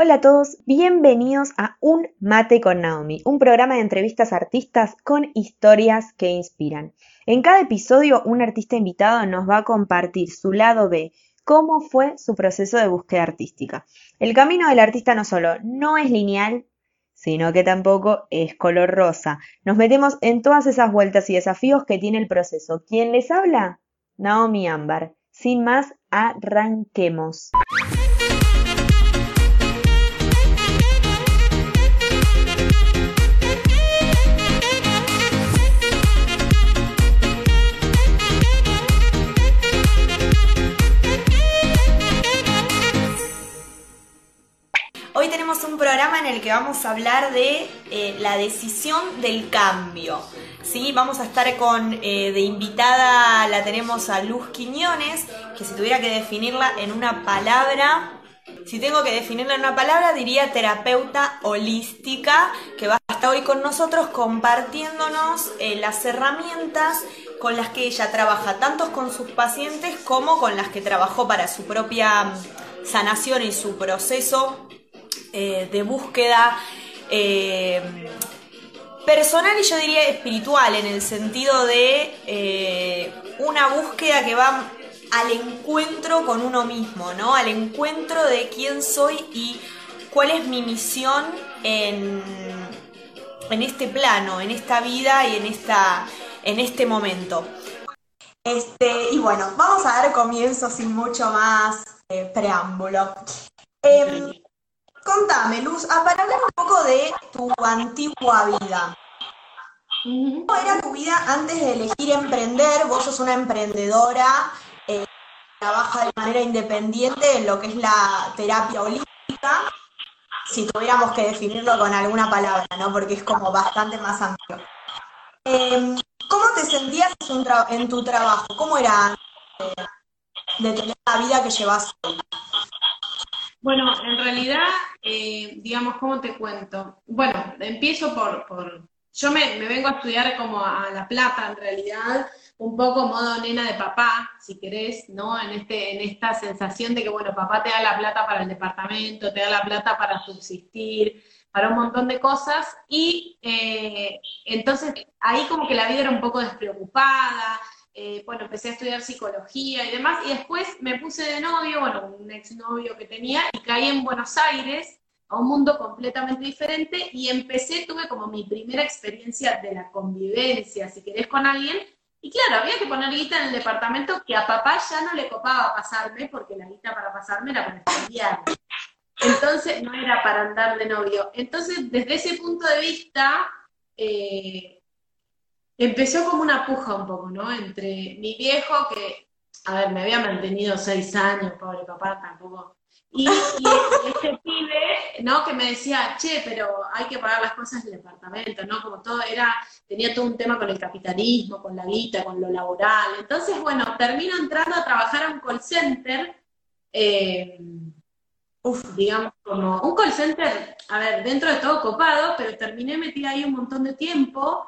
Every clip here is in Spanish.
Hola a todos, bienvenidos a Un Mate con Naomi, un programa de entrevistas a artistas con historias que inspiran. En cada episodio, un artista invitado nos va a compartir su lado B, cómo fue su proceso de búsqueda artística. El camino del artista no solo no es lineal, sino que tampoco es color rosa. Nos metemos en todas esas vueltas y desafíos que tiene el proceso. ¿Quién les habla? Naomi Ámbar. Sin más, arranquemos. Programa en el que vamos a hablar de eh, la decisión del cambio. ¿sí? Vamos a estar con, eh, de invitada, la tenemos a Luz Quiñones, que si tuviera que definirla en una palabra, si tengo que definirla en una palabra, diría terapeuta holística, que va a estar hoy con nosotros compartiéndonos eh, las herramientas con las que ella trabaja, tanto con sus pacientes como con las que trabajó para su propia mm, sanación y su proceso eh, de búsqueda eh, personal y yo diría espiritual, en el sentido de eh, una búsqueda que va al encuentro con uno mismo, ¿no? Al encuentro de quién soy y cuál es mi misión en, en este plano, en esta vida y en, esta, en este momento. Este, y bueno, vamos a dar comienzo sin mucho más preámbulo. Em, Contame, Luz, para hablar un poco de tu antigua vida. ¿Cómo era tu vida antes de elegir emprender? Vos sos una emprendedora, eh, trabaja de manera independiente en lo que es la terapia holística, si tuviéramos que definirlo con alguna palabra, ¿no? Porque es como bastante más amplio. Em, ¿Cómo te sentías en, tu trabajo? ¿Cómo era de tener la vida que llevas hoy? Bueno, en realidad, eh, digamos, ¿cómo te cuento? Bueno, empiezo por, por yo me, vengo a estudiar como a La Plata, en realidad, un poco modo nena de papá, si querés, ¿no? En, este, en esta sensación de que, bueno, papá te da la plata para el departamento, te da la plata para subsistir, para un montón de cosas, y eh, entonces ahí como que la vida era un poco despreocupada, eh, bueno, empecé a estudiar psicología y demás, y después me puse de novio, bueno, un exnovio que tenía, y caí en Buenos Aires, a un mundo completamente diferente, y empecé, tuve como mi primera experiencia de la convivencia, si querés, con alguien, y claro, había que poner guita en el departamento que a papá ya no le copaba pasarme, porque la guita para pasarme era para estudiar. Entonces, no era para andar de novio. Entonces, desde ese punto de vista, eh, empezó como una puja un poco, ¿no? Entre mi viejo, que, a ver, me había mantenido seis años, pobre papá, tampoco. Y, y este pibe, ¿no? Que me decía, che, pero hay que pagar las cosas del departamento, ¿no? Como todo era, tenía todo un tema con el capitalismo, con la guita, con lo laboral. Entonces, bueno, termino entrando a trabajar a un call center, eh, uf, digamos, como un call center, a ver, dentro de todo copado, pero terminé metida ahí un montón de tiempo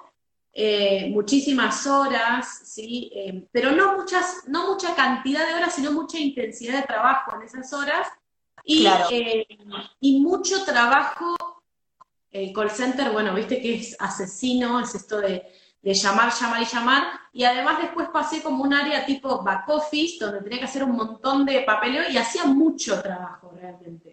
eh, muchísimas horas, ¿sí? Eh, pero no, muchas, no mucha cantidad de horas, sino mucha intensidad de trabajo en esas horas y, eh, y mucho trabajo. El call center, bueno, viste que es asesino, es esto de, de llamar, llamar y llamar, y además después pasé como un área tipo back office, donde tenía que hacer un montón de papeleo y hacía mucho trabajo realmente.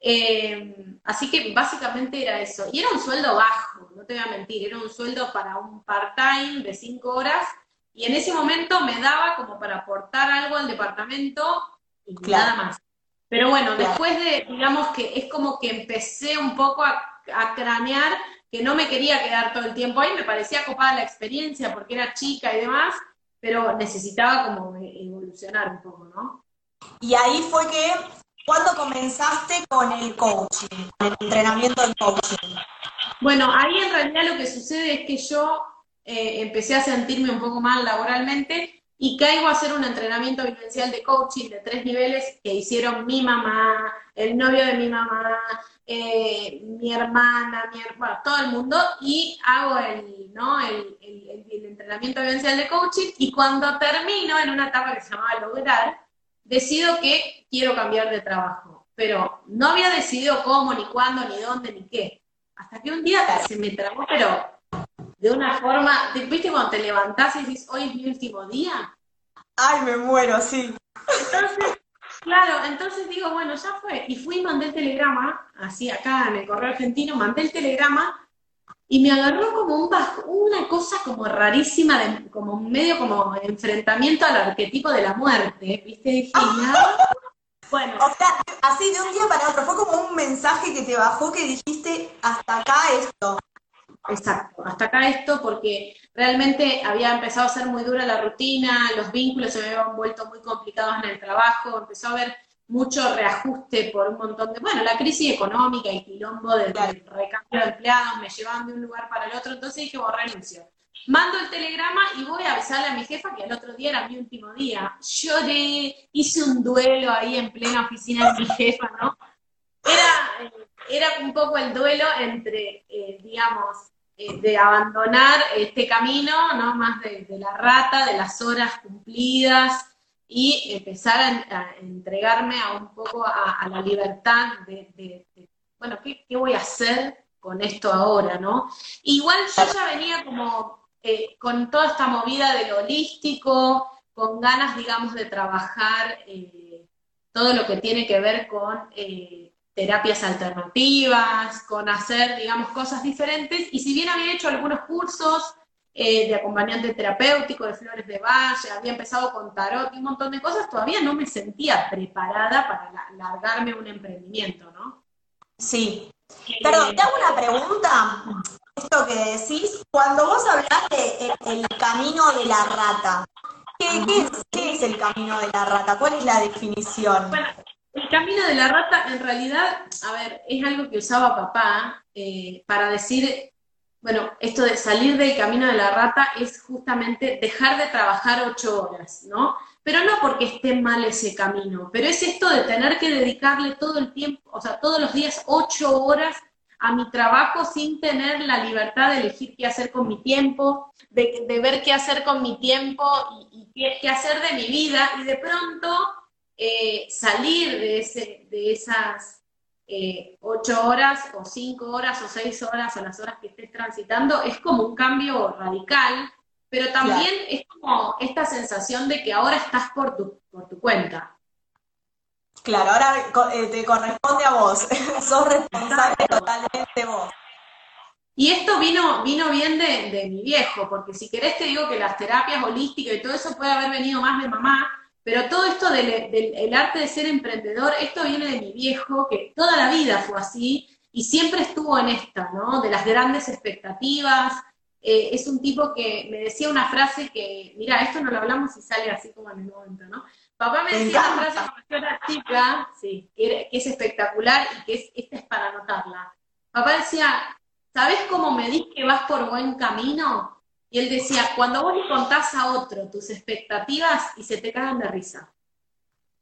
Eh, así que básicamente era eso. Y era un sueldo bajo, no te voy a mentir, era un sueldo para un part-time de cinco horas y en ese momento me daba como para aportar algo al departamento y nada más. Pero bueno, después de, digamos que es como que empecé un poco a, cranear que no me quería quedar todo el tiempo ahí, me parecía copada la experiencia porque era chica y demás, pero necesitaba como evolucionar un poco, ¿no? Y ahí fue que ¿Cuándo comenzaste con el coaching, el entrenamiento del coaching? Bueno, ahí en realidad lo que sucede es que yo eh, empecé a sentirme un poco mal laboralmente y caigo a hacer un entrenamiento vivencial de coaching de tres niveles que hicieron mi mamá, el novio de mi mamá, eh, mi hermana, bueno, todo el mundo, y hago el, ¿no? el entrenamiento vivencial de coaching y cuando termino en una etapa que se llamaba lograr, decido que quiero cambiar de trabajo. pero no había decidido cómo, ni cuándo, ni dónde, ni qué. Hasta que un día se me trabó, pero de una forma, ¿viste cuando te levantás y dices, hoy es mi último día? Ay, me muero, sí. Entonces, claro, entonces digo, bueno, ya fue. Y fui y mandé el telegrama, así acá en el correo argentino, mandé el telegrama y me agarró como un una cosa como rarísima, de, como medio como enfrentamiento al arquetipo de la muerte, ¿viste? Dije, Bueno. O sea, así de un día para otro, fue como un mensaje que te bajó que dijiste, hasta acá esto. Exacto, hasta acá esto porque realmente había empezado a ser muy dura la rutina, los vínculos se me habían vuelto muy complicados en el trabajo, empezó a haber mucho reajuste por un montón de, bueno, la crisis económica, el quilombo del, recambio de empleados, me llevaban de un lugar para el otro, entonces dije, bueno, renuncio. Mando el telegrama y voy a avisarle a mi jefa que el otro día era mi último día. Lloré, hice un duelo ahí en plena oficina de mi jefa, ¿no? Era, eh, era un poco el duelo entre, eh, digamos, eh, de abandonar este camino, ¿no? Más de, la rata, de las horas cumplidas y empezar a, entregarme a un poco a, la libertad de, bueno, ¿qué, voy a hacer con esto ahora, no? Igual yo ya venía como eh, con toda esta movida del holístico, con ganas, digamos, de trabajar eh, todo lo que tiene que ver con terapias alternativas, con hacer, digamos, cosas diferentes. Y si bien había hecho algunos cursos eh, de acompañante terapéutico, de flores de valle, había empezado con tarot y un montón de cosas, todavía no me sentía preparada para largarme un emprendimiento, ¿no? Sí. Pero te hago una pregunta, esto que decís, cuando vos hablas de el, camino de la rata, ¿qué, es, ¿qué, es, el camino de la rata? ¿Cuál es la definición? El camino de la rata, en realidad, a ver, es algo que usaba papá eh, para decir, bueno, esto de salir del camino de la rata es justamente dejar de trabajar ocho horas, ¿no? Pero no porque esté mal ese camino, pero es esto de tener que dedicarle todo el tiempo, o sea, todos los días ocho horas a mi trabajo sin tener la libertad de elegir qué hacer con mi tiempo, de, ver qué hacer con mi tiempo y, qué, qué hacer de mi vida, y de pronto eh, salir de, ese, de esas eh, ocho horas o cinco horas o seis horas o las horas que estés transitando es como un cambio radical, pero también es como esta sensación de que ahora estás por tu, por tu cuenta. Claro, ahora eh, te corresponde a vos, sos responsable totalmente vos. Y esto vino, vino bien de, de, mi viejo, porque si querés te digo que las terapias holísticas y todo eso puede haber venido más de mamá, pero todo esto del, arte de ser emprendedor, esto viene de mi viejo, que toda la vida fue así y siempre estuvo en esta, ¿no? De las grandes expectativas. Eh, es un tipo que me decía una frase que, mira, esto no lo hablamos y sale así como en el momento, ¿no? Papá me decía una frase cuando yo era chica, sí, que, es espectacular y que es, esta es para anotarla. Papá decía, ¿sabes cómo me medís que vas por buen camino? Y él decía, cuando vos le contás a otro tus expectativas y se te cagan de risa.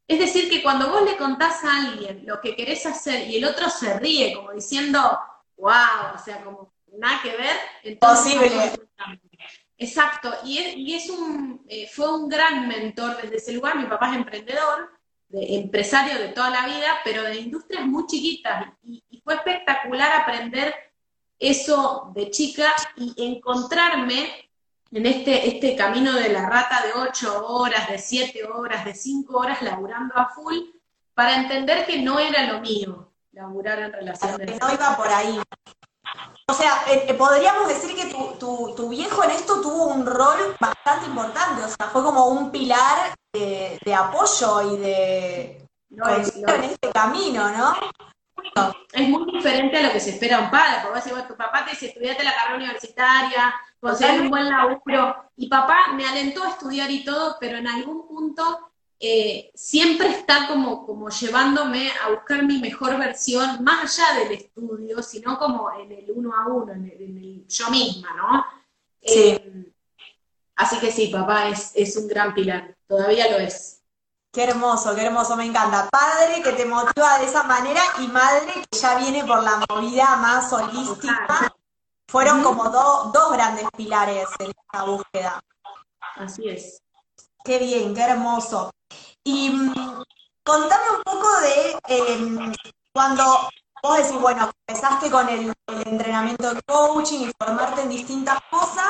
Es decir, que cuando vos le contás a alguien lo que querés hacer y el otro se ríe, como diciendo, wow, o sea, como nada que ver, entonces... Posible. Exacto, y, es, un, eh, fue un gran mentor desde ese lugar. Mi papá es emprendedor, de, empresario de toda la vida, pero de industrias muy chiquitas. y fue espectacular aprender eso de chica y encontrarme en este, este camino de la rata de ocho horas, de siete horas, de cinco horas laburando a full, para entender que no era lo mío laburar en relación de no iba por ahí. O sea, eh, eh, podríamos decir que tu, tu, viejo en esto tuvo un rol bastante importante, o sea, fue como un pilar de, apoyo y de en este camino, ¿no? es muy diferente a lo que se espera un padre, porque tu papá te dice, estudiate la carrera universitaria, conseguir un buen laburo, y papá me alentó a estudiar y todo, pero en algún punto eh, siempre está como, como llevándome a buscar mi mejor versión, más allá del estudio, sino como en el uno a uno, en el, yo misma, ¿no? Eh, así que sí, papá es, es un gran pilar, todavía lo es. Qué hermoso, qué hermoso, me encanta. Padre que te motiva de esa manera y madre que ya viene por la movida más holística. Fueron como dos grandes pilares en esta búsqueda. Así es. Qué bien, qué hermoso. Y mm, contame un poco de em, cuando vos decís, bueno, empezaste con el, entrenamiento de coaching y formarte en distintas cosas,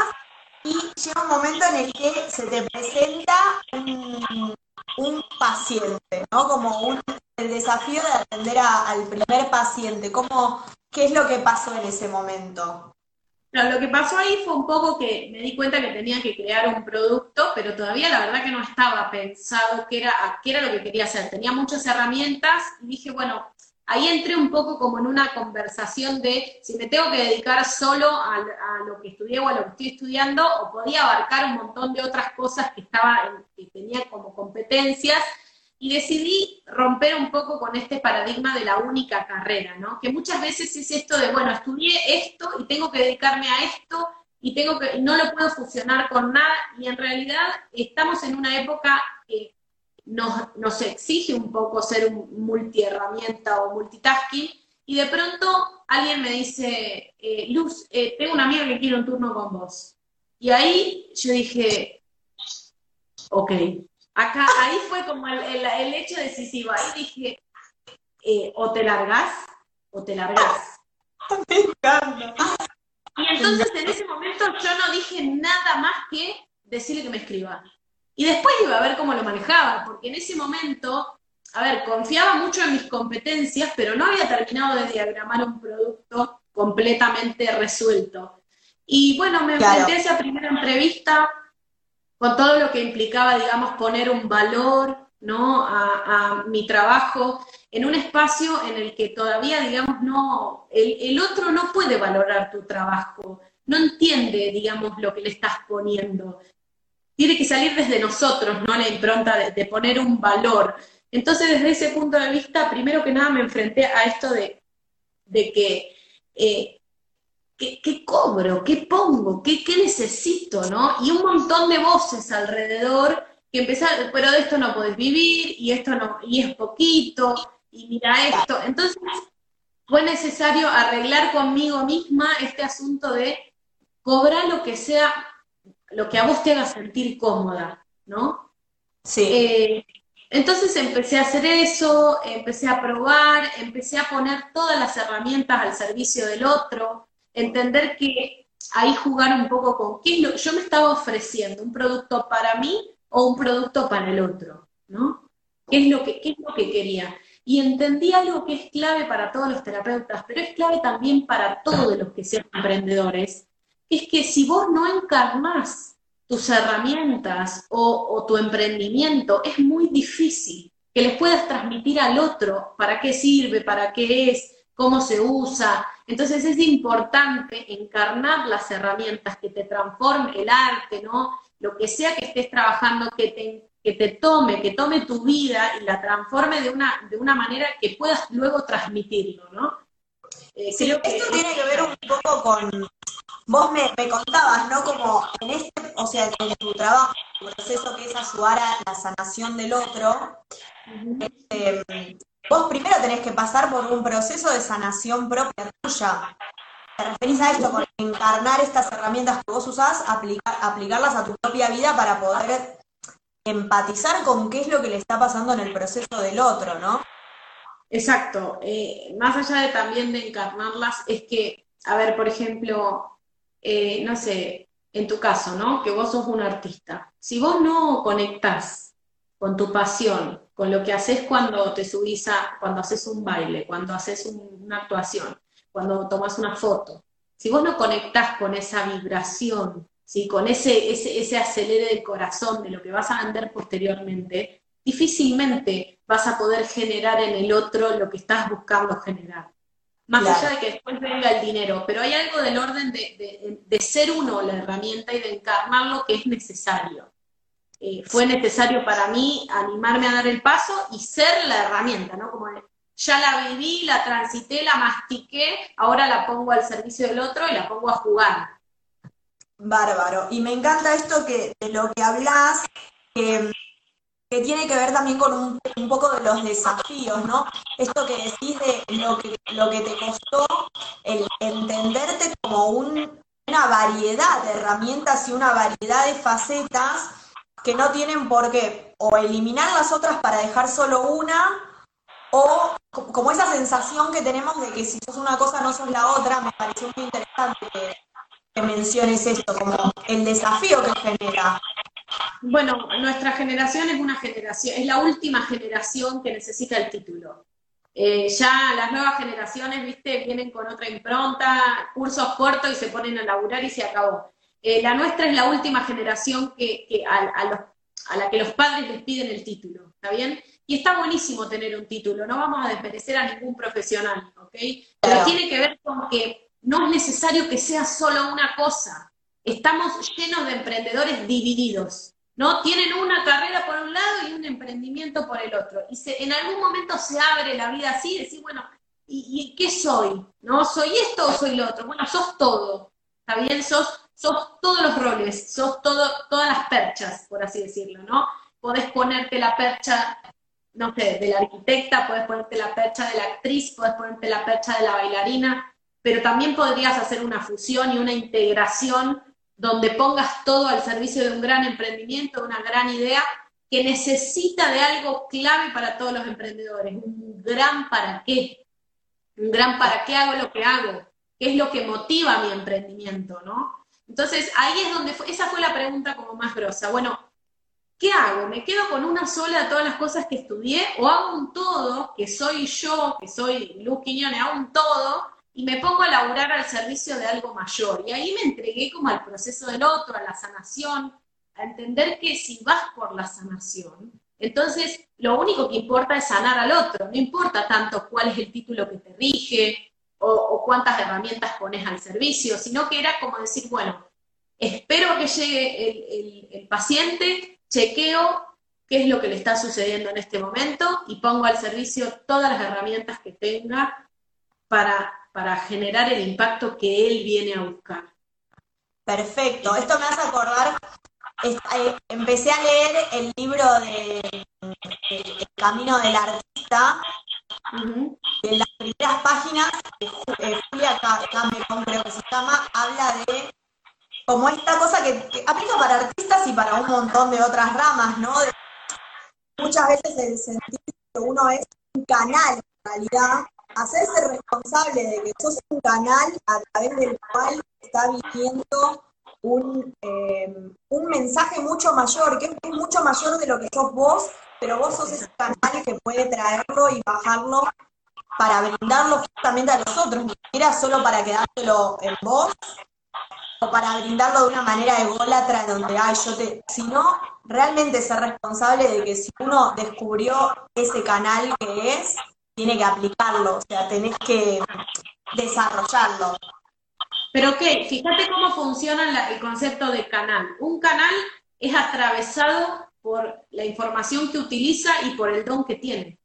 y llega un momento en el que se te presenta un, paciente, ¿no? Como un, el desafío de atender al primer paciente. ¿Cómo, ¿Qué es lo que pasó en ese momento? Lo que pasó ahí fue un poco que me di cuenta que tenía que crear un producto, pero todavía la verdad que no estaba pensado qué era, qué era lo que quería hacer. Tenía muchas herramientas y dije, bueno, ahí entré un poco como en una conversación de si me tengo que dedicar solo a, lo que estudié o a lo que estoy estudiando, o podía abarcar un montón de otras cosas que, estaba, que tenía como competencias, y decidí romper un poco con este paradigma de la única carrera, ¿no? Que muchas veces es esto de, bueno, estudié esto y tengo que dedicarme a esto y tengo que, no lo puedo fusionar con nada, y en realidad estamos en una época que nos, nos exige un poco ser un multiherramienta o multitasking, y de pronto alguien me dice, eh, Luz, eh, tengo una amiga que quiere un turno con vos. Y ahí yo dije, ok, acá, ahí fue como el, el, hecho decisivo, ahí dije, eh, o te largas o te largas. Me encanta. Y entonces en ese momento yo no dije nada más que decirle que me escriba. Y después iba a ver cómo lo manejaba, porque en ese momento, a ver, confiaba mucho en mis competencias, pero no había terminado de diagramar un producto completamente resuelto. Y bueno, me enfrenté a esa primera entrevista con todo lo que implicaba, digamos, poner un valor ¿no? a, mi trabajo en un espacio en el que todavía, digamos, no, el, otro no puede valorar tu trabajo, no entiende, digamos, lo que le estás poniendo tiene que salir desde nosotros, ¿no? La impronta de, poner un valor. Entonces, desde ese punto de vista, primero que nada me enfrenté a esto de, que, eh, ¿qué, cobro? ¿Qué pongo? ¿Qué, necesito? ¿no? Y un montón de voces alrededor que empezaron, pero de esto no podés vivir, y esto no, y es poquito, y mira esto. Entonces, fue necesario arreglar conmigo misma este asunto de cobrar lo que sea lo que a vos te haga sentir cómoda, ¿no? Sí. Eh, entonces empecé a hacer eso, empecé a probar, empecé a poner todas las herramientas al servicio del otro, entender que ahí jugar un poco con qué es lo yo me estaba ofreciendo, un producto para mí o un producto para el otro, ¿no? ¿Qué es lo que, qué es lo que quería? Y entendí algo que es clave para todos los terapeutas, pero es clave también para todos los que sean emprendedores, es que si vos no encarnás tus herramientas o, tu emprendimiento, es muy difícil que les puedas transmitir al otro para qué sirve, para qué es, cómo se usa. Entonces es importante encarnar las herramientas que te transformen el arte, ¿no? Lo que sea que estés trabajando, que te, que te tome, que tome tu vida y la transforme de una, de una manera que puedas luego transmitirlo, ¿no? Eh, creo que esto tiene que ver un poco con, vos me, contabas, ¿no? Como en este, o sea, en tu trabajo, el proceso que es ayudar a la sanación del otro, este, vos primero tenés que pasar por un proceso de sanación propia tuya. ¿Te referís a esto con encarnar estas herramientas que vos usás, aplicar, aplicarlas a tu propia vida para poder empatizar con qué es lo que le está pasando en el proceso del otro, ¿no? Exacto. Eh, más allá de también de encarnarlas, es que, a ver, por ejemplo, eh, no sé, en tu caso, ¿no? Que vos sos un artista. Si vos no conectás con tu pasión, con lo que haces cuando te subís a, cuando haces un baile, cuando haces una actuación, cuando tomas una foto, si vos no conectás con esa vibración, ¿sí? con ese, ese, ese acelere del corazón de lo que vas a vender posteriormente, difícilmente vas a poder generar en el otro lo que estás buscando generar más allá de que después venga el dinero, pero hay algo del orden de, ser uno la herramienta y de encarnar lo que es necesario. Eh, fue necesario para mí animarme a dar el paso y ser la herramienta, ¿no? Como ya la viví, la transité, la mastiqué, ahora la pongo al servicio del otro y la pongo a jugar. Bárbaro. Y me encanta esto que de lo que hablas, que tiene que ver también con un, poco de los desafíos, ¿no? Esto que decís de lo que, lo que te costó el entenderte como una variedad de herramientas y una variedad de facetas que no tienen por qué o eliminar las otras para dejar solo una, o como esa sensación que tenemos de que si sos una cosa no sos la otra, me pareció muy interesante que, menciones esto, como el desafío que genera. Bueno, nuestra generación es una generación, es la última generación que necesita el título. Eh, ya las nuevas generaciones, viste, vienen con otra impronta, cursos cortos y se ponen a laburar y se acabó. Eh, la nuestra es la última generación que, a, la que los padres les piden el título, ¿está bien? Y está buenísimo tener un título, no vamos a desmerecer a ningún profesional, ¿ok? Pero tiene que ver con que no es necesario que sea solo una cosa. Estamos llenos de emprendedores divididos, ¿no? Tienen una carrera por un lado y un emprendimiento por el otro. Y en algún momento se abre la vida así y decir, bueno, ¿y, qué soy? ¿No? ¿Soy esto o soy lo otro? Bueno, sos todo, ¿está bien? Sos, sos todos los roles, sos todas las perchas, por así decirlo, ¿no? Podés ponerte la percha no sé, de la arquitecta, puedes ponerte la percha de la actriz, puedes ponerte la percha de la bailarina, pero también podrías hacer una fusión y una integración donde pongas todo al servicio de un gran emprendimiento, una gran idea que necesita de algo clave para todos los emprendedores, un gran para qué, un gran para qué hago lo que hago, qué es lo que motiva mi emprendimiento, ¿no? Entonces ahí es donde, esa fue la pregunta como más grosa. Bueno, ¿qué hago? ¿Me quedo con una sola de todas las cosas que estudié o hago un todo, que soy yo, que soy Luz Quiñones, hago un todo y me pongo a laburar al servicio de algo mayor? Y ahí me entregué como al proceso del otro, a la sanación, a entender que si vas por la sanación, entonces lo único que importa es sanar al otro, no importa tanto cuál es el título que te rige o, cuántas herramientas pones al servicio, sino que era como decir, bueno, espero que llegue el paciente, chequeo qué es lo que le está sucediendo en este momento y pongo al servicio todas las herramientas que tenga para, para generar el impacto que él viene a buscar. Perfecto, esto me hace acordar, eh, empecé a leer el libro de, El Camino del Artista, en las primeras páginas, eh, Julia Cameron creo que se llama, habla de como esta cosa que, aplica para artistas y para un montón de otras ramas, ¿no? muchas veces el sentir que uno es un canal, en realidad, hacerse responsable de que sos un canal a través del cual está viviendo un, eh, un mensaje mucho mayor, que es mucho mayor de lo que sos vos, pero vos sos ese canal que puede traerlo y bajarlo para brindarlo justamente a los otros, ni siquiera solo para quedártelo en vos, o para brindarlo de una manera ególatra donde, ay, yo te, sino realmente ser responsable de que si uno descubrió ese canal que es, tiene que aplicarlo, o sea, tenés que desarrollarlo. Pero qué, fíjate cómo funciona el concepto de canal. Un canal es atravesado por la información que utiliza y por el don que tiene.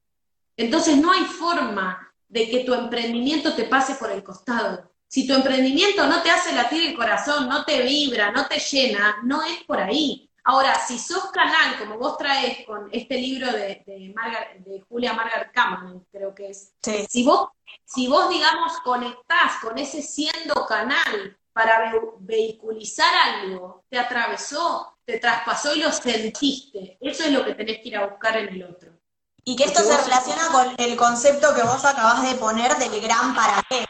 Entonces no hay forma de que tu emprendimiento te pase por el costado. Si tu emprendimiento no te hace latir el corazón, no te vibra, no te llena, no es por ahí. Ahora, si sos canal, como vos traes con este libro de, de, Julia Margaret Cameron, creo que es, si, vos, si vos, digamos, conectás con ese siendo canal para vehiculizar algo, te atravesó, te traspasó y lo sentiste, eso es lo que tenés que ir a buscar en el otro. Y que esto se relaciona con el concepto que vos acabás de poner del gran para qué.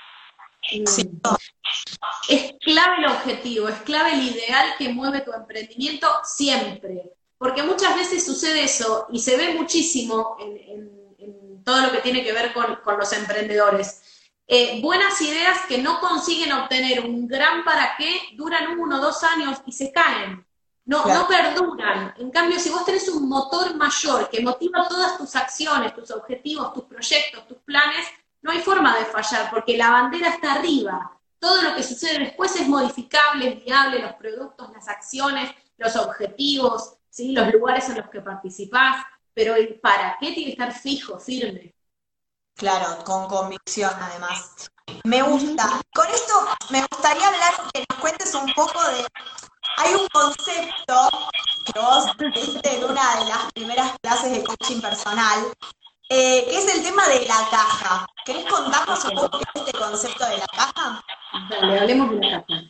Es clave el objetivo, es clave el ideal que mueve tu emprendimiento siempre. Porque muchas veces sucede eso y se ve muchísimo en, todo lo que tiene que ver con, los emprendedores. Eh, buenas ideas que no consiguen obtener un gran para qué duran uno o dos años y se caen. No, no perduran. En cambio, si vos tenés un motor mayor que motiva todas tus acciones, tus objetivos, tus proyectos, tus planes, no hay forma de fallar porque la bandera está arriba. Todo lo que sucede después es modificable, es viable, los productos, las acciones, los objetivos, ¿sí? los lugares en los que participás, pero el para qué tiene que estar fijo, firme. Claro, con convicción además. Me gusta. Con esto me gustaría hablar, que nos cuentes un poco de... Hay un concepto que vos viste en una de las primeras clases de coaching personal, eh, que es el tema de la caja. ¿Querés contarnos un poco este concepto de la caja? Dale, hablemos de la caja.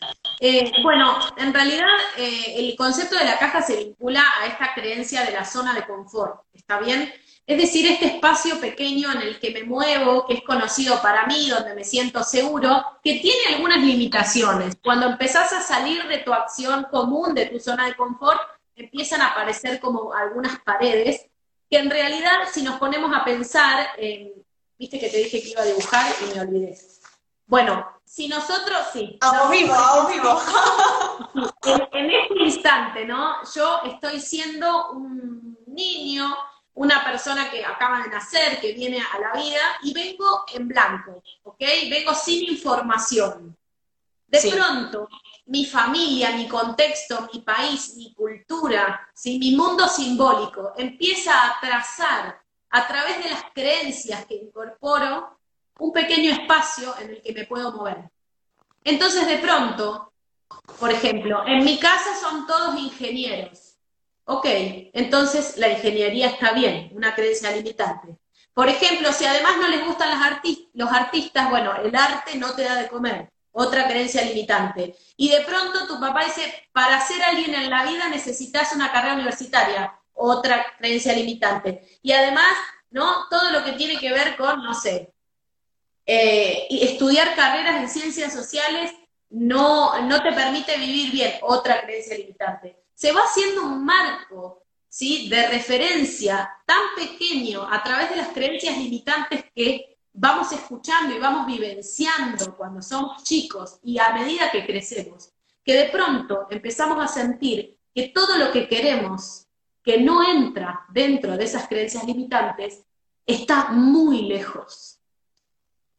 Eh, bueno, en realidad eh, el concepto de la caja se vincula a esta creencia de la zona de confort, ¿está bien? Es decir, este espacio pequeño en el que me muevo, que es conocido para mí, donde me siento seguro, que tiene algunas limitaciones. Cuando empezás a salir de tu acción común, de tu zona de confort, empiezan a aparecer como algunas paredes, que en realidad, si nos ponemos a pensar, viste que te dije que iba a dibujar y me olvidé. Bueno, si nosotros, sí. Vamos vivo, vamos vivo. En, este instante, ¿no? Yo estoy siendo un niño, una persona que acaba de nacer, que viene a la vida, y vengo en blanco, ¿ok? Vengo sin información. De pronto, mi familia, mi contexto, mi país, mi cultura, ¿sí? mi mundo simbólico empieza a trazar a través de las creencias que incorporo un pequeño espacio en el que me puedo mover. Entonces, de pronto, por ejemplo, en mi casa son todos ingenieros. Ok, entonces la ingeniería está bien, una creencia limitante. Por ejemplo, si además no les gustan los artistas, bueno, el arte no te da de comer, otra creencia limitante. Y de pronto tu papá dice, para ser alguien en la vida necesitas una carrera universitaria, otra creencia limitante. Y además, ¿no? Todo lo que tiene que ver con, no sé, eh, estudiar carreras en ciencias sociales no, no te permite vivir bien, otra creencia limitante. Se va haciendo un marco ¿sí? de referencia tan pequeño a través de las creencias limitantes que vamos escuchando y vamos vivenciando cuando somos chicos y a medida que crecemos, que de pronto empezamos a sentir que todo lo que queremos que no entra dentro de esas creencias limitantes está muy lejos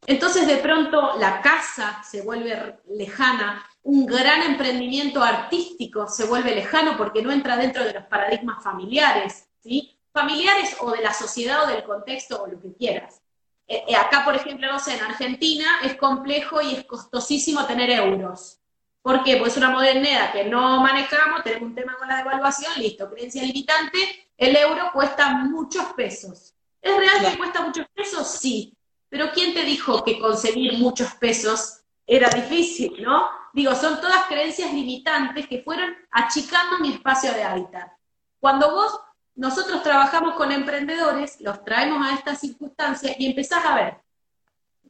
entonces de pronto la casa se vuelve lejana, un gran emprendimiento artístico se vuelve lejano porque no entra dentro de los paradigmas familiares, ¿sí? Familiares o de la sociedad o del contexto o lo que quieras. Eh, eh, acá, por ejemplo, no sé, en Argentina es complejo y es costosísimo tener euros. ¿Por qué? Pues es una moneda que no manejamos, tenemos un tema con la devaluación, listo, creencia limitante, el euro cuesta muchos pesos. ¿Es real que cuesta muchos pesos? Sí, pero ¿quién te dijo que conseguir muchos pesos era difícil, no? Digo, son todas creencias limitantes que fueron achicando mi espacio de hábitat. Cuando vos, nosotros trabajamos con emprendedores, los traemos a estas circunstancias y empezás a ver.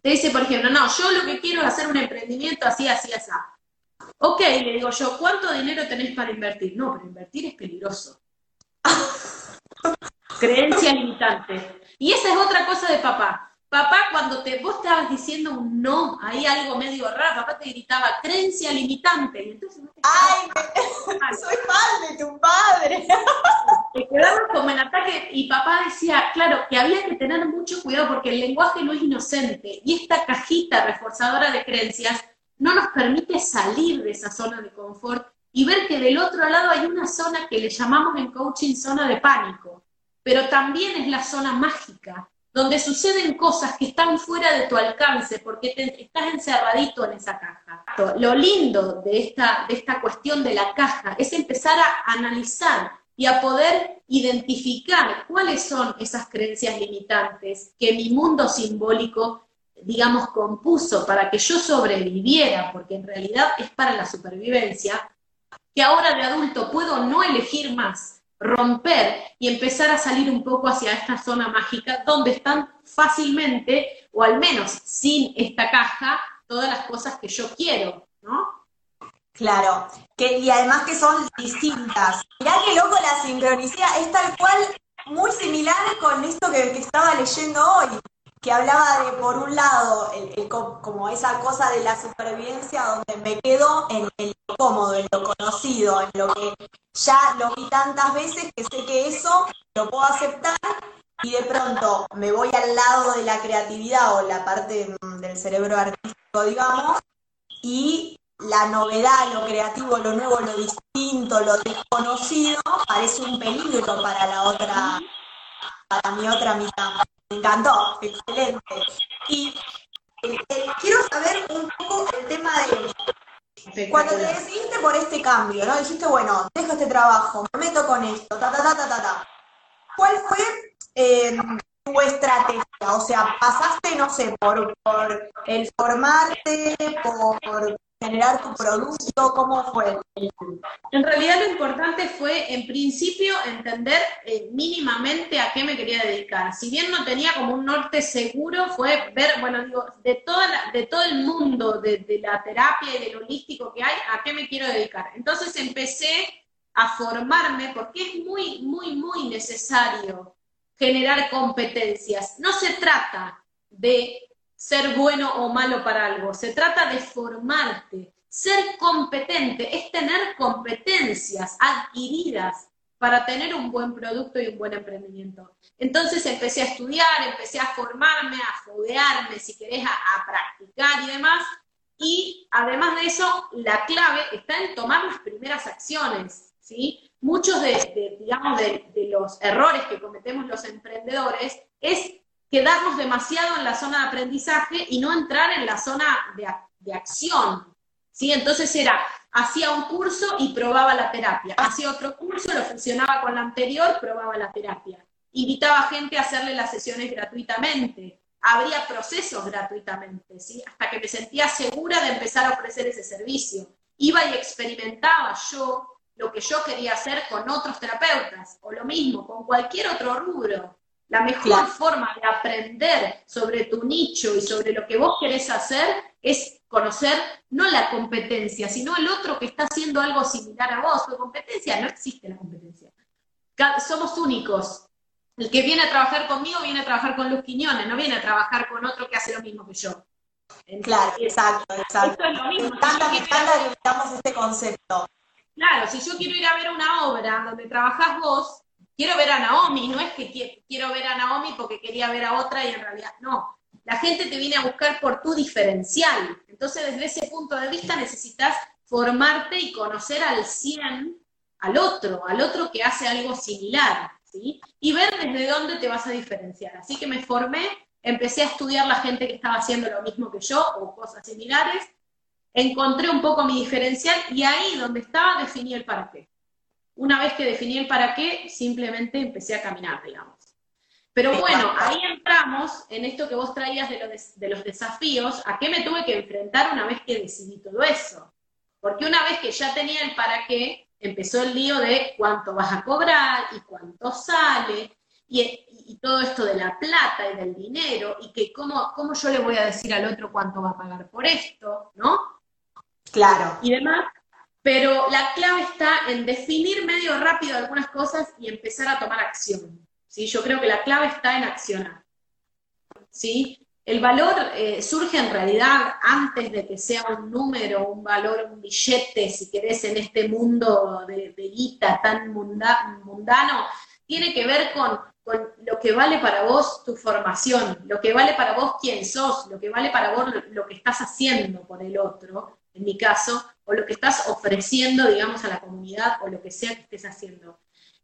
Te dice, por ejemplo, no, yo lo que quiero es hacer un emprendimiento así, así, así. Ok, le digo yo, ¿cuánto dinero tenés para invertir? No, pero invertir es peligroso. Creencia limitante. Y esa es otra cosa de papá. Papá, cuando te, vos estabas diciendo un no, ahí algo medio raro, papá te gritaba creencia limitante. entonces, ¡Ay! soy mal de tu padre. Te quedabas como en ataque y papá decía, claro, que había que tener mucho cuidado porque el lenguaje no es inocente y esta cajita reforzadora de creencias no nos permite salir de esa zona de confort y ver que del otro lado hay una zona que le llamamos en coaching zona de pánico, pero también es la zona mágica donde suceden cosas que están fuera de tu alcance porque estás encerradito en esa caja. Lo lindo de esta, de esta cuestión de la caja es empezar a analizar y a poder identificar cuáles son esas creencias limitantes que mi mundo simbólico, digamos, compuso para que yo sobreviviera, porque en realidad es para la supervivencia, que ahora de adulto puedo no elegir más, romper y empezar a salir un poco hacia esta zona mágica donde están fácilmente, o al menos sin esta caja, todas las cosas que yo quiero, ¿no? Claro, que, y además que son distintas. Mirá qué loco la sincronicidad, es tal cual muy similar con esto que, que estaba leyendo hoy que hablaba de, por un lado, como esa cosa de la supervivencia donde me quedo en, lo cómodo, en lo conocido, en lo que ya lo vi tantas veces que sé que eso lo puedo aceptar y de pronto me voy al lado de la creatividad o la parte mm, del cerebro artístico, digamos, y la novedad, lo creativo, lo nuevo, lo distinto, lo desconocido, parece un peligro para la otra, para mi otra mitad. Me encantó, excelente. Y eh, eh, quiero saber un poco el tema de cuando te decidiste por este cambio, ¿no? Dijiste, bueno, dejo este trabajo, me meto con esto, ta, ta, ta, ta, ta, ta. ¿Cuál fue eh, tu estrategia? O sea, pasaste, no sé, por, por el formarte, por generar tu producto? ¿Cómo fue? En realidad lo importante fue, en principio, entender eh, mínimamente a qué me quería dedicar. Si bien no tenía como un norte seguro, fue ver, bueno, digo, de, toda de todo el mundo de, de la terapia y del holístico que hay, a qué me quiero dedicar. Entonces empecé a formarme porque es muy, muy, muy necesario generar competencias. No se trata de ser bueno o malo para algo, se trata de formarte. Ser competente es tener competencias adquiridas para tener un buen producto y un buen emprendimiento. Entonces empecé a estudiar, empecé a formarme, a foguearme, si querés, a, practicar y demás. Y además de eso, la clave está en tomar las primeras acciones, ¿sí? Muchos de, digamos, de los errores que cometemos los emprendedores es quedarnos demasiado en la zona de aprendizaje y no entrar en la zona de, acción. ¿sí? Entonces era, hacía un curso y probaba la terapia, hacía otro curso, lo funcionaba con la anterior, probaba la terapia. Invitaba a gente a hacerle las sesiones gratuitamente, abría procesos gratuitamente, ¿sí? hasta que me sentía segura de empezar a ofrecer ese servicio. Iba y experimentaba yo lo que yo quería hacer con otros terapeutas, o lo mismo, con cualquier otro rubro. La mejor forma de aprender sobre tu nicho y sobre lo que vos querés hacer es conocer no la competencia, sino el otro que está haciendo algo similar a vos. La competencia no existe la competencia. Somos únicos. El que viene a trabajar conmigo viene a trabajar con Luz Quiñones, no viene a trabajar con otro que hace lo mismo que yo. claro, exacto, exacto. es lo mismo. Me encanta, me encanta que este concepto. Claro, si yo quiero ir a ver una obra donde trabajás vos, quiero ver a Naomi, no es que quiero ver a Naomi porque quería ver a otra y en realidad no. La gente te viene a buscar por tu diferencial. Entonces, desde ese punto de vista necesitas formarte y conocer al 100 al otro, al otro que hace algo similar, ¿sí? Y ver desde dónde te vas a diferenciar. Así que me formé, empecé a estudiar la gente que estaba haciendo lo mismo que yo o cosas similares, encontré un poco mi diferencial y ahí donde estaba definí el para qué. Una vez que definí el para qué, simplemente empecé a caminar, digamos. Pero bueno, ahí entramos en esto que vos traías de, los desafíos, a qué me tuve que enfrentar una vez que decidí todo eso. Porque una vez que ya tenía el para qué, empezó el lío de cuánto vas a cobrar y cuánto sale, y, todo esto de la plata y del dinero, y que cómo, cómo yo le voy a decir al otro cuánto va a pagar por esto, ¿no? Claro. Y demás, pero la clave está en definir medio rápido algunas cosas y empezar a tomar acción. ¿sí? Yo creo que la clave está en accionar. ¿sí? El valor eh, surge en realidad antes de que sea un número, un valor, un billete, si querés, en este mundo de, guita tan mundano, tiene que ver con, con, lo que vale para vos tu formación, lo que vale para vos quién sos, lo que vale para vos lo que estás haciendo por el otro, en mi caso, o lo que estás ofreciendo, digamos, a la comunidad o lo que sea que estés haciendo.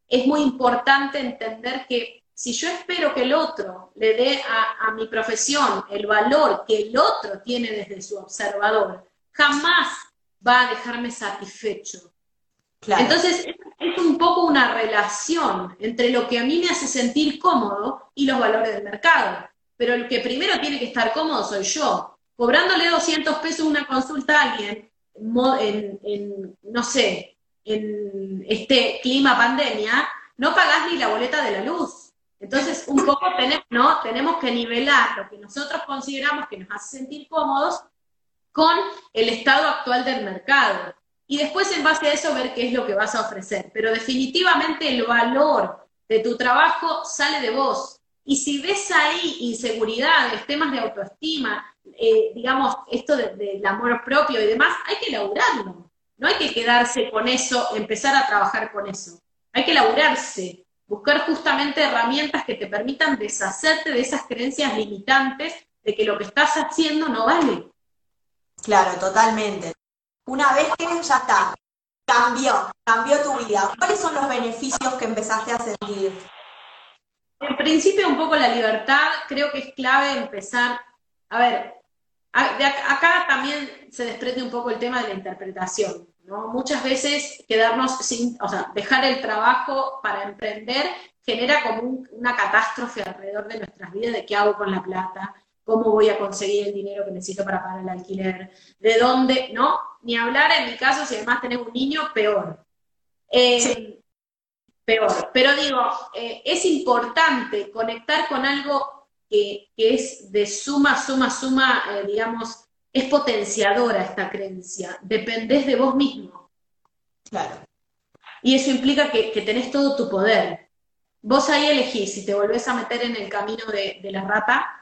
Es muy importante entender que si yo espero que el otro le dé a, mi profesión el valor que el otro tiene desde su observador, jamás va a dejarme satisfecho. Entonces, es un poco una relación entre lo que a mí me hace sentir cómodo y los valores del mercado. Pero el que primero tiene que estar cómodo soy yo. Cobrándole 200 pesos una consulta a alguien en, no sé, en este clima pandemia, no pagás ni la boleta de la luz. Entonces, un poco tenemos, ¿no? tenemos que nivelar lo que nosotros consideramos que nos hace sentir cómodos con el estado actual del mercado. Y después, en base a eso, ver qué es lo que vas a ofrecer. Pero definitivamente el valor de tu trabajo sale de vos. Y si ves ahí inseguridades, temas de autoestima, eh, digamos, esto del amor propio y demás, hay que laburarlo. No hay que quedarse con eso, empezar a trabajar con eso. Hay que laburarse, buscar justamente herramientas que te permitan deshacerte de esas creencias limitantes de que lo que estás haciendo no vale. Claro, totalmente. Una vez que ya está, cambió, cambió tu vida, ¿cuáles son los beneficios que empezaste a sentir? En principio un poco la libertad, creo que es clave empezar, a ver, acá también se desprende un poco el tema de la interpretación, ¿no? Muchas veces quedarnos sin, o sea, dejar el trabajo para emprender genera como una catástrofe alrededor de nuestras vidas de qué hago con la plata, cómo voy a conseguir el dinero que necesito para pagar el alquiler, de dónde, ¿no? Ni hablar en mi caso, si además tenés un niño, peor. Eh, peor. Pero digo, eh, es importante conectar con algo que, es de suma, suma, suma, eh, digamos, es potenciadora esta creencia. Dependés de vos mismo. Claro. Y eso implica que, tenés todo tu poder. Vos ahí elegís si te volvés a meter en el camino de, de la rata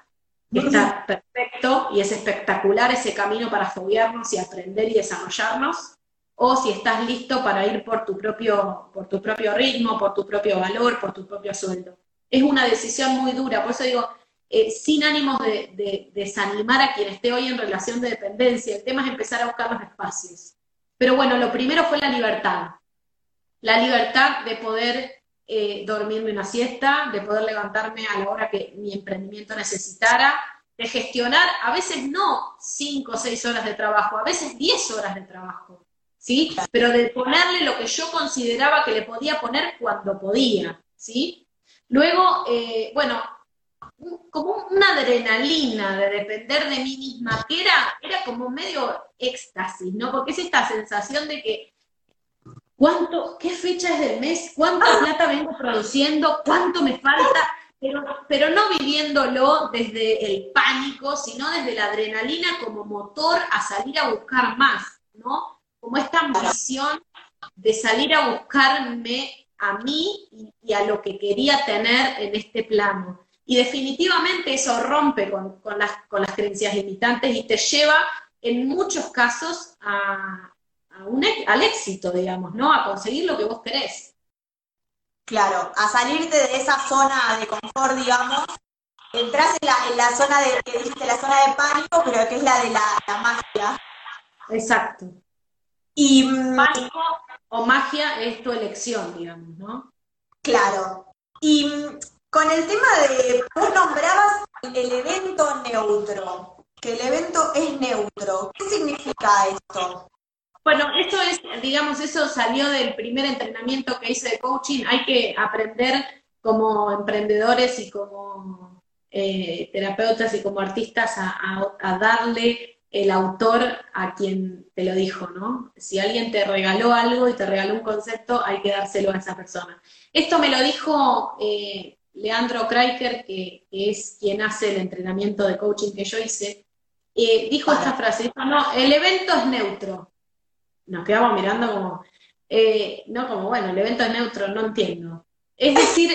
está perfecto y es espectacular ese camino para foguearnos y aprender y desarrollarnos, o si estás listo para ir por tu propio, por tu propio ritmo, por tu propio valor, por tu propio sueldo. Es una decisión muy dura, por eso digo, eh, sin ánimos de, desanimar a quien esté hoy en relación de dependencia, el tema es empezar a buscar los espacios. Pero bueno, lo primero fue la libertad. La libertad de poder eh, dormirme una siesta, de poder levantarme a la hora que mi emprendimiento necesitara, de gestionar a veces no cinco o seis horas de trabajo, a veces diez horas de trabajo, ¿sí? Pero de ponerle lo que yo consideraba que le podía poner cuando podía, ¿sí? Luego, eh, bueno, como una adrenalina de depender de mí misma, que era, era como medio éxtasis, ¿no? Porque es esta sensación de que cuánto, qué fecha es del mes, cuánta ah. plata vengo produciendo, cuánto me falta, pero, pero no viviéndolo desde el pánico, sino desde la adrenalina como motor a salir a buscar más, ¿no? Como esta ambición de salir a buscarme a mí y, a lo que quería tener en este plano. Y definitivamente eso rompe con, las, con las creencias limitantes y te lleva en muchos casos a, al éxito, digamos, ¿no? A conseguir lo que vos querés. Claro, a salirte de esa zona de confort, digamos, entras en la, zona de, que dijiste, la zona de pánico, pero que es la de la, magia. Exacto. Y mm, pánico o magia es tu elección, digamos, ¿no? Claro. Y mm, con el tema de, vos nombrabas el evento neutro, que el evento es neutro. ¿Qué significa esto? Bueno, eso es, digamos, eso salió del primer entrenamiento que hice de coaching. Hay que aprender como emprendedores y como eh, terapeutas y como artistas a, darle el autor a quien te lo dijo, ¿no? Si alguien te regaló algo y te regaló un concepto, hay que dárselo a esa persona. Esto me lo dijo eh, Leandro Kreiker, que, es quien hace el entrenamiento de coaching que yo hice. Eh, dijo esta frase, dijo, no, el evento es neutro, nos quedamos mirando como, eh, no como, bueno, el evento es neutro, no entiendo. Es decir,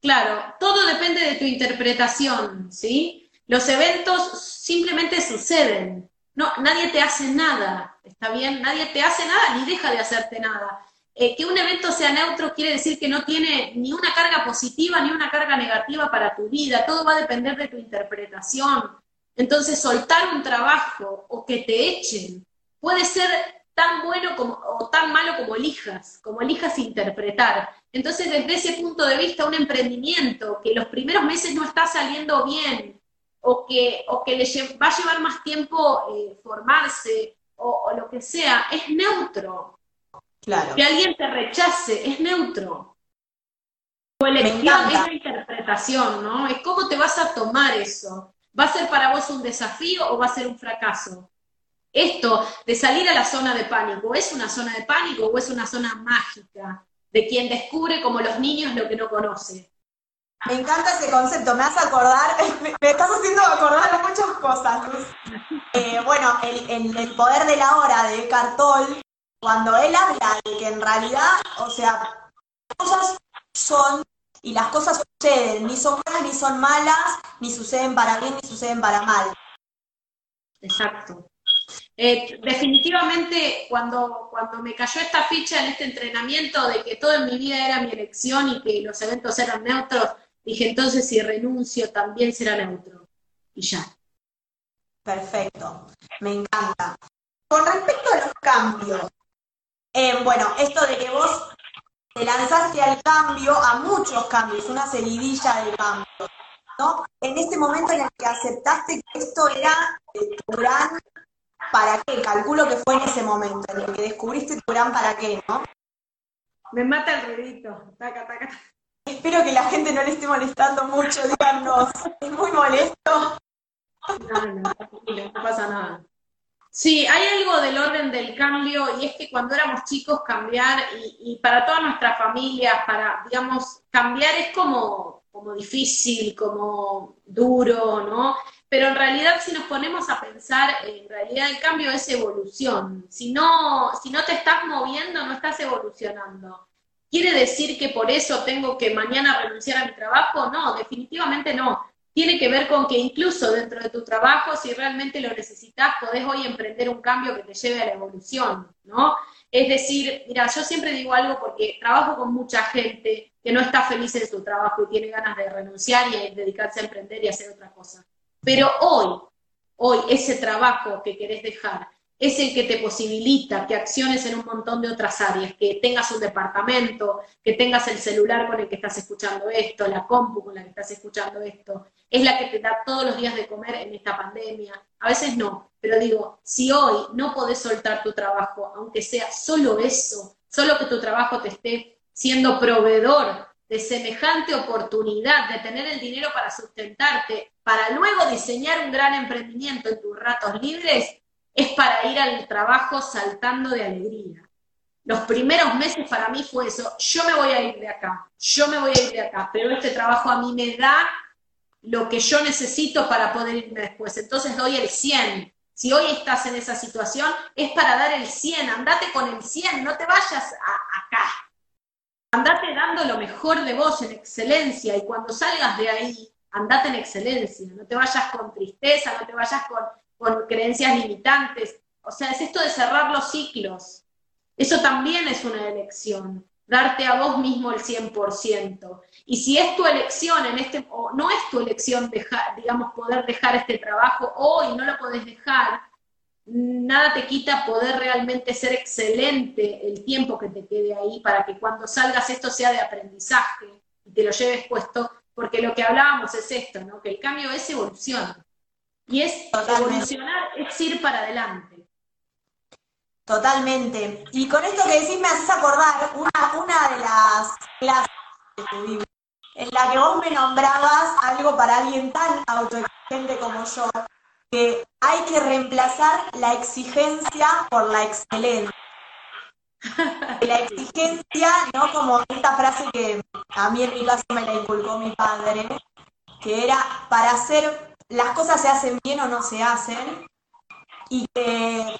claro, todo depende de tu interpretación, ¿sí? Los eventos simplemente suceden. No, nadie te hace nada, ¿está bien? Nadie te hace nada ni deja de hacerte nada. Eh, que un evento sea neutro quiere decir que no tiene ni una carga positiva ni una carga negativa para tu vida. Todo va a depender de tu interpretación. Entonces, soltar un trabajo o que te echen puede ser tan bueno como, o tan malo como elijas, como elijas interpretar. Entonces, desde ese punto de vista, un emprendimiento que los primeros meses no está saliendo bien, o que, o que le va a llevar más tiempo eh, formarse, o, lo que sea, es neutro. Claro. Que alguien te rechace, es neutro. Tu elección es la interpretación, ¿no? Es cómo te vas a tomar eso. ¿Va a ser para vos un desafío o va a ser un fracaso? esto de salir a la zona de pánico, ¿es una zona de pánico o es una zona mágica de quien descubre como los niños lo que no conoce? Me encanta ese concepto, me hace acordar, me, estás haciendo acordar muchas cosas, eh, bueno, el, el, poder de la hora de Cartol, cuando él habla de que en realidad, o sea, las cosas son y las cosas suceden, ni son buenas ni son malas, ni suceden para bien ni suceden para mal. Exacto. Eh, definitivamente, cuando, cuando me cayó esta ficha en este entrenamiento de que todo en mi vida era mi elección y que los eventos eran neutros, dije entonces si renuncio también será neutro. Y ya. Perfecto, me encanta. Con respecto a los cambios, eh, bueno, esto de que vos te lanzaste al cambio, a muchos cambios, una seguidilla de cambios, ¿no? En este momento en el que aceptaste que esto era tu gran para qué, calculo que fue en ese momento en el que descubriste tu gran para qué, ¿no? Me mata el ruidito, taca, taca. Espero que la gente no le esté molestando mucho, díganos, es muy molesto. No, no, no pasa nada. Sí, hay algo del orden del cambio y es que cuando éramos chicos cambiar y, para todas nuestras familias, para, digamos, cambiar es como, como difícil, como duro, ¿no? Pero en realidad si nos ponemos a pensar, en realidad el cambio es evolución. Si no, si no te estás moviendo, no estás evolucionando. ¿Quiere decir que por eso tengo que mañana renunciar a mi trabajo? No, definitivamente no tiene que ver con que incluso dentro de tu trabajo, si realmente lo necesitas, podés hoy emprender un cambio que te lleve a la evolución, ¿no? Es decir, mira, yo siempre digo algo porque trabajo con mucha gente que no está feliz en su trabajo y tiene ganas de renunciar y dedicarse a emprender y hacer otra cosa. Pero hoy, hoy, ese trabajo que querés dejar, es el que te posibilita que acciones en un montón de otras áreas, que tengas un departamento, que tengas el celular con el que estás escuchando esto, la compu con la que estás escuchando esto, es la que te da todos los días de comer en esta pandemia. A veces no, pero digo, si hoy no podés soltar tu trabajo, aunque sea solo eso, solo que tu trabajo te esté siendo proveedor de semejante oportunidad, de tener el dinero para sustentarte, para luego diseñar un gran emprendimiento en tus ratos libres, es para ir al trabajo saltando de alegría. Los primeros meses para mí fue eso, yo me voy a ir de acá, yo me voy a ir de acá, pero este trabajo a mí me da lo que yo necesito para poder irme después. Entonces doy el 100. Si hoy estás en esa situación, es para dar el 100. Andate con el 100, no te vayas acá. Andate dando lo mejor de vos en excelencia y cuando salgas de ahí, andate en excelencia. No te vayas con tristeza, no te vayas con con creencias limitantes. O sea, es esto de cerrar los ciclos. Eso también es una elección, darte a vos mismo el 100%. Y si es tu elección en este, o no es tu elección dejar, digamos, poder dejar este trabajo hoy, no lo podés dejar, nada te quita poder realmente ser excelente el tiempo que te quede ahí para que cuando salgas esto sea de aprendizaje y te lo lleves puesto, porque lo que hablábamos es esto, ¿no? Que el cambio es evolución. Y es evolucionar, es ir para adelante. Totalmente. Y con esto que decís me haces acordar una, una de las clases que tuvimos, en la que vos me nombrabas algo para alguien tan autoexigente como yo, que hay que reemplazar la exigencia por la excelencia. La exigencia, ¿no? Como esta frase que a mí en mi caso me la inculcó mi padre, que era para ser las cosas se hacen bien o no se hacen y que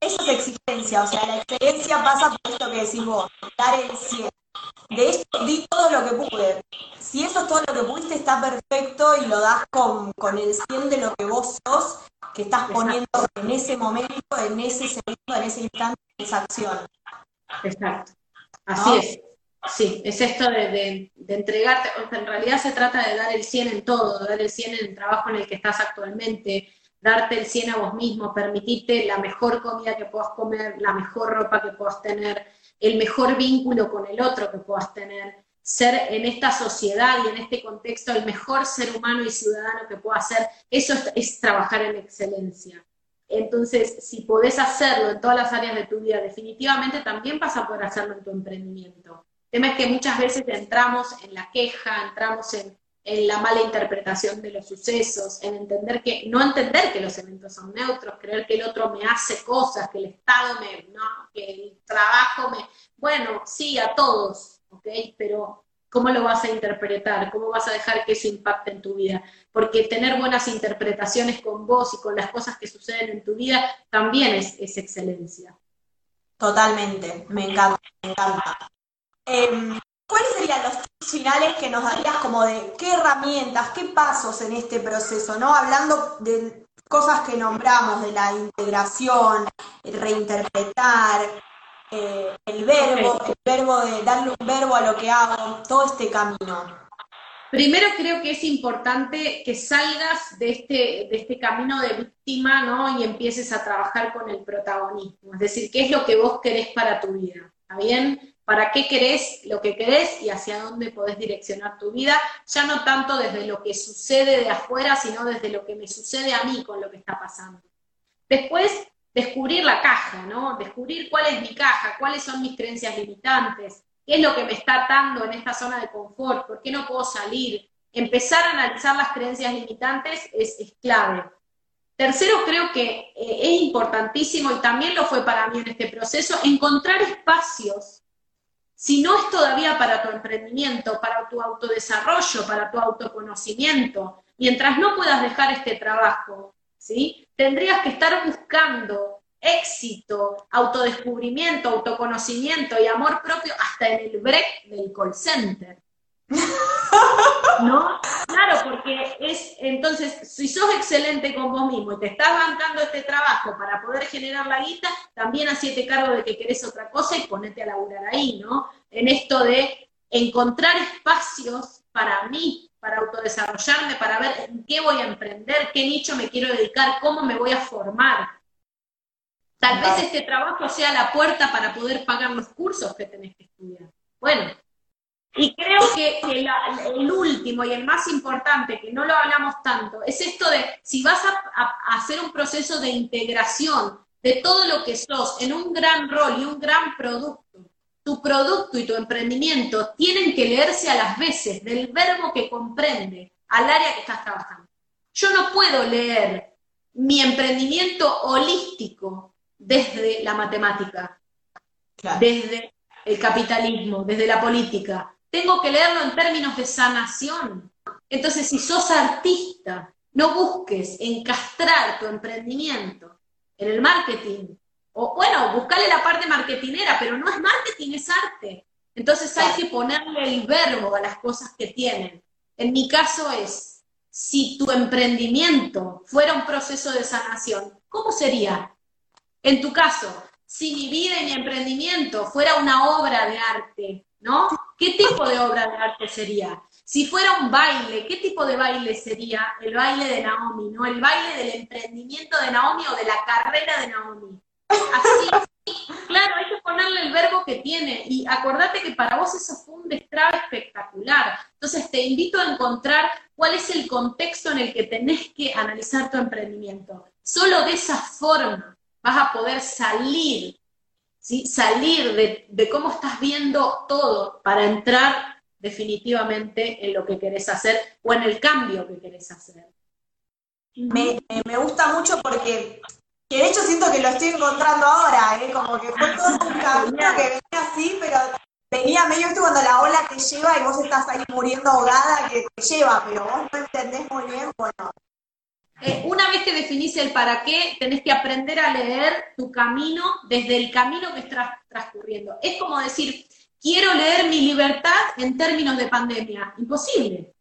eso es exigencia, o sea, la excelencia pasa por esto que decís vos, dar el 100. De esto di todo lo que pude. Si eso es todo lo que pudiste, está perfecto y lo das con, el 100 de lo que vos sos, que estás poniendo en ese momento, en ese segundo, en ese instante, en esa acción. Exacto. Así es. Sí, es esto de, entregarte, en realidad se trata de dar el 100 en todo, dar el 100 en el trabajo en el que estás actualmente, darte el 100 a vos mismo, permitirte la mejor comida que puedas comer, la mejor ropa que puedas tener, el mejor vínculo con el otro que puedas tener, ser en esta sociedad y en este contexto el mejor ser humano y ciudadano que puedas ser, eso es, es trabajar en excelencia. Entonces, si podés hacerlo en todas las áreas de tu vida, definitivamente también vas a poder hacerlo en tu emprendimiento tema es que muchas veces entramos en la queja, entramos en, la mala interpretación de los sucesos, en entender que, no entender que los eventos son neutros, creer que el otro me hace cosas, que el Estado me, no, que el trabajo me, bueno, sí, a todos, ¿ok? Pero ¿cómo lo vas a interpretar? ¿Cómo vas a dejar que eso impacte en tu vida? Porque tener buenas interpretaciones con vos y con las cosas que suceden en tu vida también es, es excelencia. Totalmente, me encanta, me encanta. Em, ¿Cuáles serían los tips finales que nos darías como de qué herramientas, qué pasos en este proceso, ¿no? Hablando de cosas que nombramos, de la integración, el reinterpretar, eh, el verbo, el verbo de darle un verbo a lo que hago, todo este camino. Primero creo que es importante que salgas de este, de este camino de víctima, ¿no? Y empieces a trabajar con el protagonismo. Es decir, qué es lo que vos querés para tu vida. ¿Está bien? Para qué querés lo que querés y hacia dónde podés direccionar tu vida, ya no tanto desde lo que sucede de afuera, sino desde lo que me sucede a mí con lo que está pasando. Después, descubrir la caja, ¿no? Descubrir cuál es mi caja, cuáles son mis creencias limitantes, qué es lo que me está atando en esta zona de confort, por qué no puedo salir, empezar a analizar las creencias limitantes es, clave. Tercero, creo que eh, es importantísimo, y también lo fue para mí en este proceso, encontrar espacios, si no es todavía para tu emprendimiento, para tu autodesarrollo, para tu autoconocimiento, mientras no puedas dejar este trabajo, ¿sí? tendrías que estar buscando éxito, autodescubrimiento, autoconocimiento y amor propio hasta en el break del call center. ¿No? Claro, porque es, entonces, si sos excelente con vos mismo y te estás bancando este trabajo para poder generar la guita, también hacete cargo de que querés otra cosa y ponete a laburar ahí, ¿no? En esto de encontrar espacios para mí, para autodesarrollarme, para ver en qué voy a emprender, qué nicho me quiero dedicar, cómo me voy a formar. Tal vez este trabajo sea la puerta para poder pagar los cursos que tenés que estudiar. Bueno, y creo que, el último y el más importante, que no lo hablamos tanto, es esto de si vas a, hacer un proceso de integración de todo lo que sos en un gran rol y un gran producto, tu producto y tu emprendimiento tienen que leerse a las veces del verbo que comprende al área que estás trabajando. Yo no puedo leer mi emprendimiento holístico desde la matemática, desde el capitalismo, desde la política, tengo que leerlo en términos de sanación. Entonces, si sos artista, no busques encastrar tu emprendimiento en el marketing. O bueno, buscale la parte marketinera, pero no es marketing, es arte. Entonces hay que ponerle el verbo a las cosas que tienen. En mi caso es, si tu emprendimiento fuera un proceso de sanación, ¿cómo sería? En tu caso, si mi vida y mi emprendimiento fuera una obra de arte, ¿no? ¿Qué tipo de obra de arte sería? Si fuera un baile, ¿qué tipo de baile sería el baile de Naomi, ¿no? El baile del emprendimiento de Naomi o de la carrera de Naomi. Así, claro, hay que ponerle el verbo que tiene. Y acordate que para vos eso fue un destrave espectacular. Entonces te invito a encontrar cuál es el contexto en el que tenés que analizar tu emprendimiento. Solo de esa forma vas a poder salir salir de, cómo estás viendo todo para entrar definitivamente en lo que querés hacer o en el cambio que querés hacer. Me, gusta mucho porque, que de hecho siento que lo estoy encontrando ahora, ¿eh? como que fue todo un camino que venía así, pero venía medio esto cuando la ola te lleva y vos estás ahí muriendo ahogada que te lleva, pero vos no entendés muy bien, bueno, eh, una vez que definís el para qué, tenés que aprender a leer tu camino desde el camino que estás transcurriendo. Es como decir, quiero leer mi libertad en términos de pandemia. Imposible.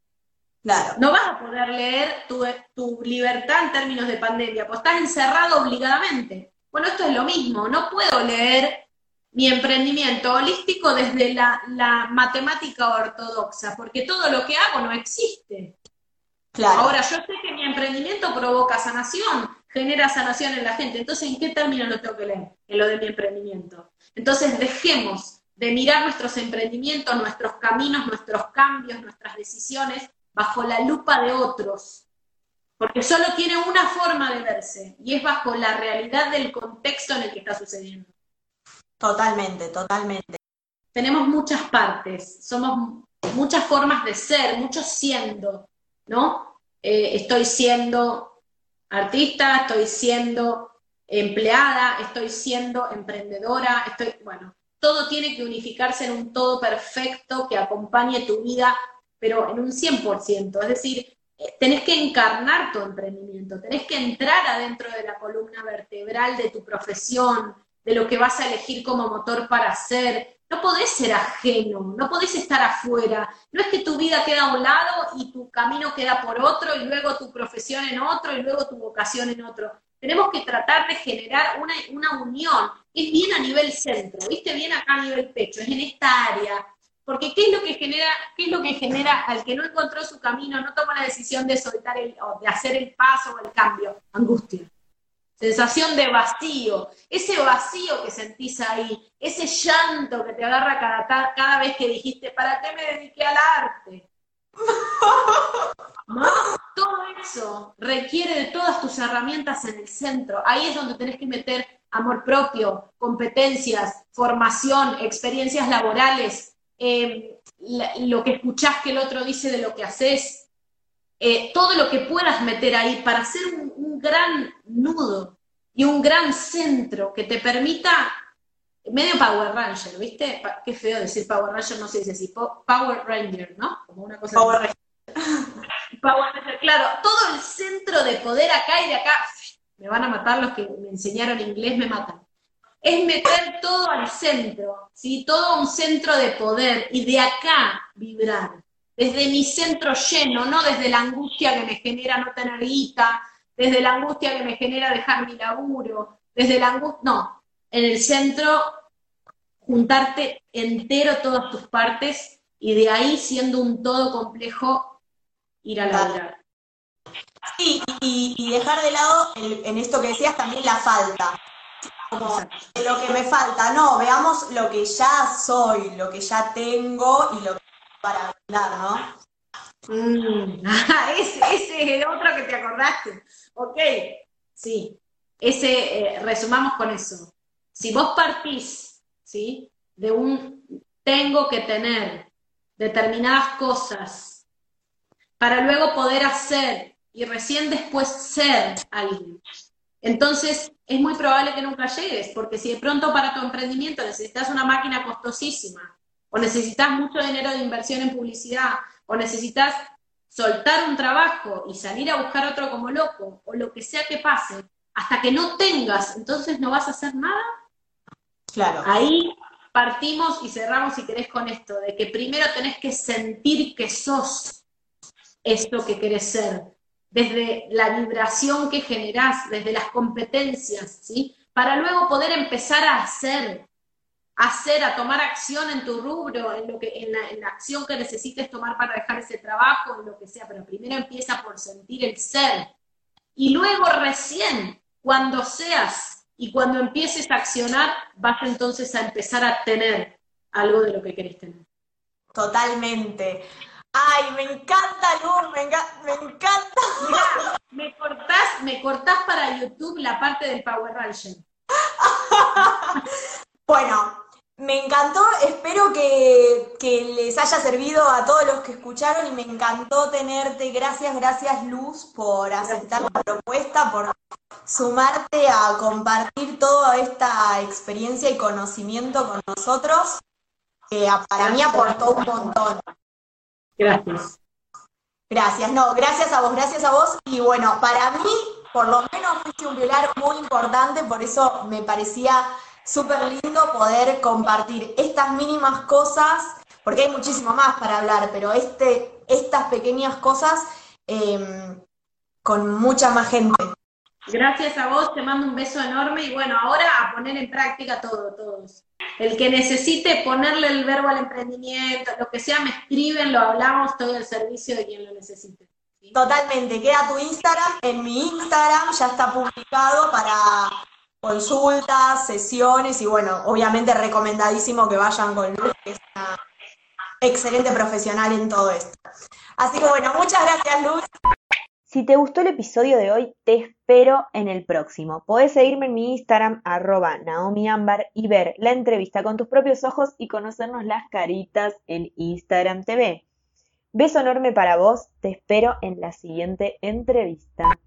Claro. No vas a poder leer tu, tu libertad en términos de pandemia, pues estás encerrado obligadamente. Bueno, esto es lo mismo. No puedo leer mi emprendimiento holístico desde la, la matemática ortodoxa, porque todo lo que hago no existe. Ahora, yo sé que mi emprendimiento provoca sanación, genera sanación en la gente. Entonces, ¿en qué términos lo tengo que leer? En lo de mi emprendimiento. Entonces, dejemos de mirar nuestros emprendimientos, nuestros caminos, nuestros cambios, nuestras decisiones bajo la lupa de otros. Porque solo tiene una forma de verse y es bajo la realidad del contexto en el que está sucediendo. Totalmente, totalmente. Tenemos muchas partes, somos muchas formas de ser, muchos siendo. ¿No? Eh, estoy siendo artista, estoy siendo empleada, estoy siendo emprendedora, estoy, bueno, todo tiene que unificarse en un todo perfecto que acompañe tu vida, pero en un 100%, es decir, eh, tenés que encarnar tu emprendimiento, tenés que entrar adentro de la columna vertebral de tu profesión, de lo que vas a elegir como motor para hacer, no podés ser ajeno, no podés estar afuera. No es que tu vida queda a un lado y tu camino queda por otro y luego tu profesión en otro y luego tu vocación en otro. Tenemos que tratar de generar una, una unión. Es bien a nivel centro, ¿viste? Bien acá a nivel pecho, es en esta área. Porque ¿qué es lo que genera, qué es lo que genera al que no encontró su camino, no toma la decisión de soltar el, o de hacer el paso o el cambio? Angustia sensación de vacío, ese vacío que sentís ahí, ese llanto que te agarra cada, cada vez que dijiste, ¿para qué me dediqué al arte? Todo eso requiere de todas tus herramientas en el centro. Ahí es donde tenés que meter amor propio, competencias, formación, experiencias laborales, eh, lo que escuchás que el otro dice de lo que haces, eh, todo lo que puedas meter ahí para hacer un, gran nudo y un gran centro que te permita, medio Power Ranger, ¿viste? qué feo decir Power Ranger, no se dice así, Power Ranger, ¿no? Como una cosa. Power Ranger. Power Ranger, claro, todo el centro de poder acá y de acá, me van a matar los que me enseñaron inglés, me matan. Es meter todo al centro, ¿sí? Todo un centro de poder y de acá vibrar desde mi centro lleno, no desde la angustia que me genera no tener guita, desde la angustia que me genera dejar mi laburo, desde la angustia, no, en el centro juntarte entero todas tus partes y de ahí siendo un todo complejo ir a laburar. Sí, y, dejar de lado en esto que decías también la falta. Como lo que me falta, no, veamos lo que ya soy, lo que ya tengo y lo que para hablar, ¿no? Mm, ese, es el otro que te acordaste. Ok, sí. Ese, eh, resumamos con eso. Si vos partís, ¿sí? De un tengo que tener determinadas cosas para luego poder hacer y recién después ser alguien. Entonces, es muy probable que nunca llegues, porque si de pronto para tu emprendimiento necesitas una máquina costosísima, o necesitas mucho dinero de inversión en publicidad, o necesitas soltar un trabajo y salir a buscar otro como loco, o lo que sea que pase, hasta que no tengas, entonces no vas a hacer nada. Claro. Ahí partimos y cerramos, si querés, con esto, de que primero tenés que sentir que sos esto que querés ser, desde la vibración que generás, desde las competencias, ¿sí? Para luego poder empezar a hacer, hacer, a tomar acción en tu rubro, en, lo que, en, la, acción que necesites tomar para dejar ese trabajo, en lo que sea, pero primero empieza por sentir el ser. Y luego recién, cuando seas y cuando empieces a accionar, vas entonces a empezar a tener algo de lo que querés tener. Totalmente. Ay, me encanta, Luz, me, me encanta. me cortás, me cortás para YouTube la parte del Power Ranger. bueno, me encantó, espero que, les haya servido a todos los que escucharon y me encantó tenerte. Gracias, gracias Luz por aceptar la propuesta, por sumarte a compartir toda esta experiencia y conocimiento con nosotros. que para mí aportó un montón. Gracias. Gracias, no, gracias a vos, gracias a vos. Y bueno, para mí, por lo menos fuiste un pilar muy importante, por eso me parecía súper lindo poder compartir estas mínimas cosas, porque hay muchísimo más para hablar, pero este, estas pequeñas cosas em, con mucha más gente. Gracias a vos, te mando un beso enorme y bueno, ahora a poner en práctica todo, todos. El que necesite ponerle el verbo al emprendimiento, lo que sea, me escriben, lo hablamos, estoy al servicio de quien lo necesite. Totalmente, queda tu Instagram, en mi Instagram ya está publicado para consultas, sesiones y bueno, obviamente recomendadísimo que vayan con Luz, que es una excelente profesional en todo esto. Así que bueno, muchas gracias Luz. Si te gustó el episodio de hoy, te espero en el próximo. Podés seguirme en mi Instagram, arroba naomiambar, y ver la entrevista con tus propios ojos y conocernos las caritas en Instagram TV. Beso enorme para vos, te espero en la siguiente entrevista.